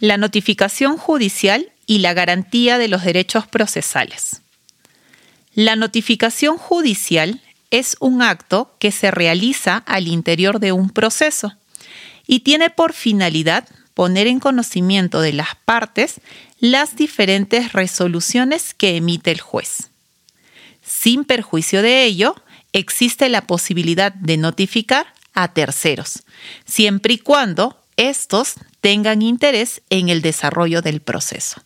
la notificación judicial y la garantía de los derechos procesales. La notificación judicial es un acto que se realiza al interior de un proceso y tiene por finalidad poner en conocimiento de las partes las diferentes resoluciones que emite el juez. Sin perjuicio de ello, existe la posibilidad de notificar a terceros, siempre y cuando estos tengan interés en el desarrollo del proceso.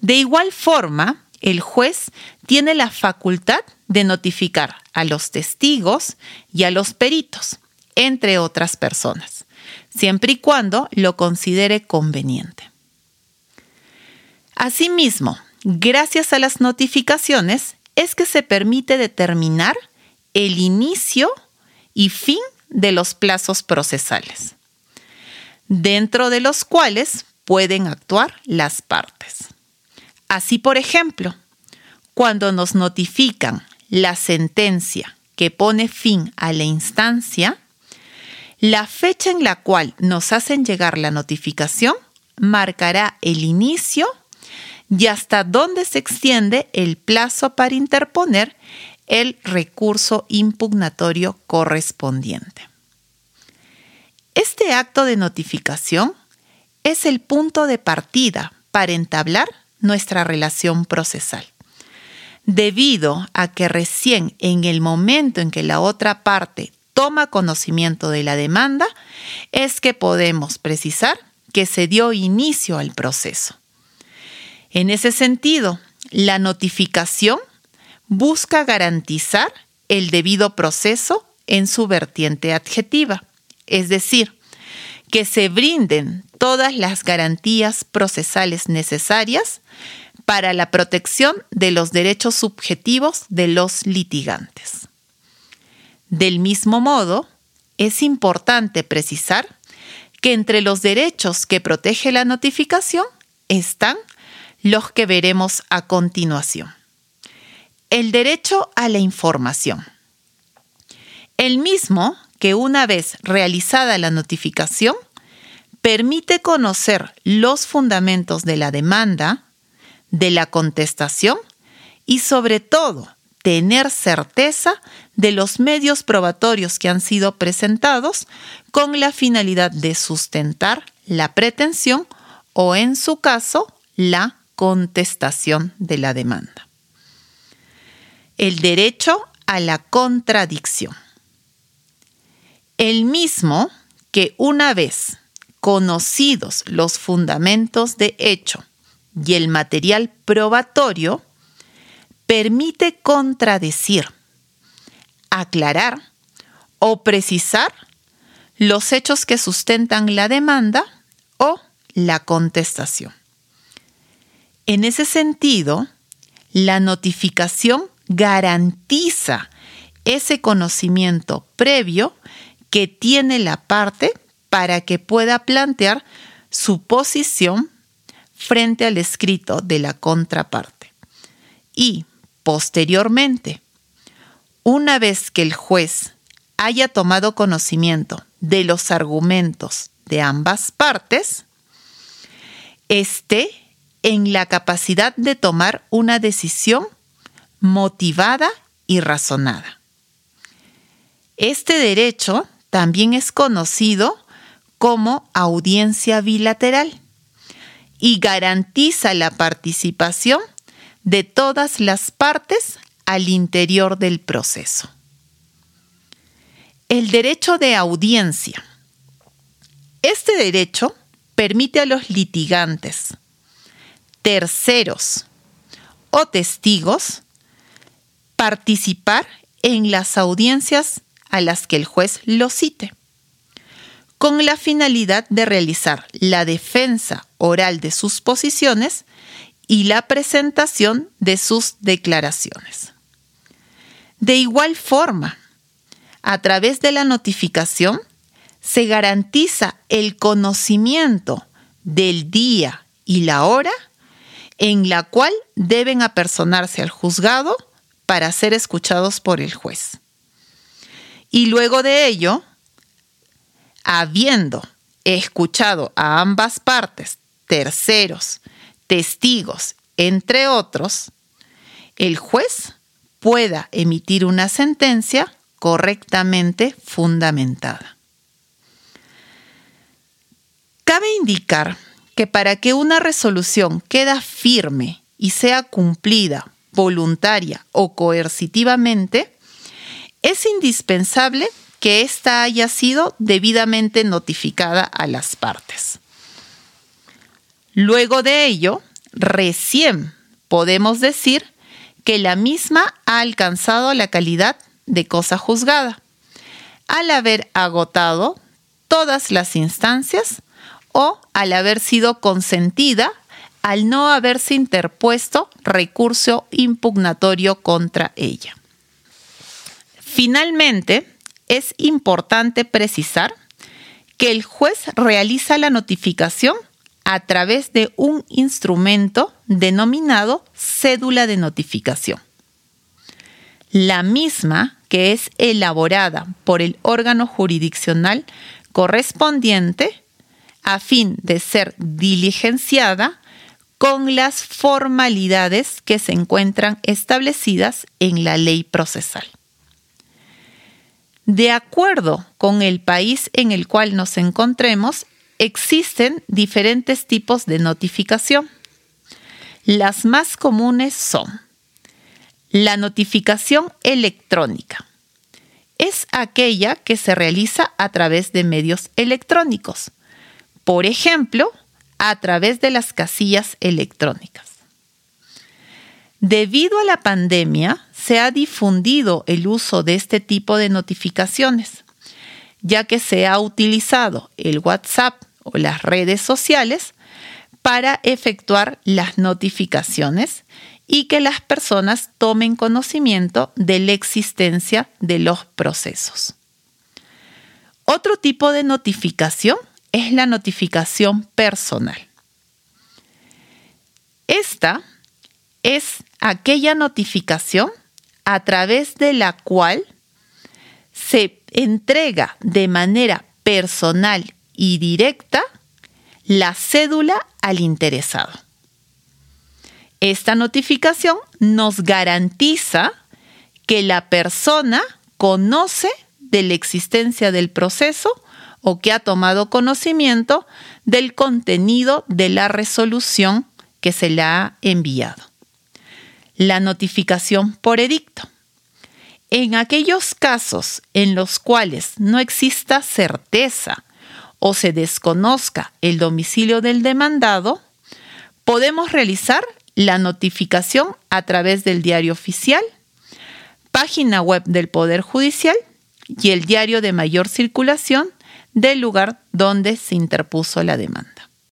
De igual forma, el juez tiene la facultad de notificar a los testigos y a los peritos, entre otras personas, siempre y cuando lo considere conveniente. Asimismo, gracias a las notificaciones es que se permite determinar el inicio y fin de los plazos procesales, dentro de los cuales pueden actuar las partes. Así, por ejemplo, cuando nos notifican la sentencia que pone fin a la instancia, la fecha en la cual nos hacen llegar la notificación marcará el inicio y hasta dónde se extiende el plazo para interponer el recurso impugnatorio correspondiente. Este acto de notificación es el punto de partida para entablar nuestra relación procesal. Debido a que recién en el momento en que la otra parte toma conocimiento de la demanda, es que podemos precisar que se dio inicio al proceso. En ese sentido, la notificación busca garantizar el debido proceso en su vertiente adjetiva, es decir, que se brinden todas las garantías procesales necesarias para la protección de los derechos subjetivos de los litigantes. Del mismo modo, es importante precisar que entre los derechos que protege la notificación están los que veremos a continuación. El derecho a la información. El mismo que una vez realizada la notificación, permite conocer los fundamentos de la demanda, de la contestación y sobre todo tener certeza de los medios probatorios que han sido presentados con la finalidad de sustentar la pretensión o en su caso la contestación de la demanda. El derecho a la contradicción. El mismo que una vez conocidos los fundamentos de hecho y el material probatorio, permite contradecir, aclarar o precisar los hechos que sustentan la demanda o la contestación. En ese sentido, la notificación garantiza ese conocimiento previo que tiene la parte para que pueda plantear su posición frente al escrito de la contraparte. Y, posteriormente, una vez que el juez haya tomado conocimiento de los argumentos de ambas partes, esté en la capacidad de tomar una decisión motivada y razonada. Este derecho también es conocido como audiencia bilateral y garantiza la participación de todas las partes al interior del proceso. El derecho de audiencia. Este derecho permite a los litigantes terceros o testigos participar en las audiencias a las que el juez los cite, con la finalidad de realizar la defensa oral de sus posiciones y la presentación de sus declaraciones. De igual forma, a través de la notificación, se garantiza el conocimiento del día y la hora en la cual deben apersonarse al juzgado para ser escuchados por el juez. Y luego de ello, habiendo escuchado a ambas partes, terceros, testigos, entre otros, el juez pueda emitir una sentencia correctamente fundamentada. Cabe indicar que para que una resolución quede firme y sea cumplida voluntaria o coercitivamente, es indispensable que ésta haya sido debidamente notificada a las partes. Luego de ello, recién podemos decir que la misma ha alcanzado la calidad de cosa juzgada, al haber agotado todas las instancias o al haber sido consentida al no haberse interpuesto recurso impugnatorio contra ella. Finalmente, es importante precisar que el juez realiza la notificación a través de un instrumento denominado cédula de notificación. La misma que es elaborada por el órgano jurisdiccional correspondiente a fin de ser diligenciada con las formalidades que se encuentran establecidas en la ley procesal. De acuerdo con el país en el cual nos encontremos, existen diferentes tipos de notificación. Las más comunes son la notificación electrónica. Es aquella que se realiza a través de medios electrónicos. Por ejemplo, a través de las casillas electrónicas. Debido a la pandemia, se ha difundido el uso de este tipo de notificaciones, ya que se ha utilizado el WhatsApp o las redes sociales para efectuar las notificaciones y que las personas tomen conocimiento de la existencia de los procesos. Otro tipo de notificación es la notificación personal. Esta es aquella notificación a través de la cual se entrega de manera personal y directa la cédula al interesado. Esta notificación nos garantiza que la persona conoce de la existencia del proceso o que ha tomado conocimiento del contenido de la resolución que se le ha enviado. La notificación por edicto. En aquellos casos en los cuales no exista certeza o se desconozca el domicilio del demandado, podemos realizar la notificación a través del diario oficial, página web del Poder Judicial y el diario de mayor circulación del lugar donde se interpuso la demanda.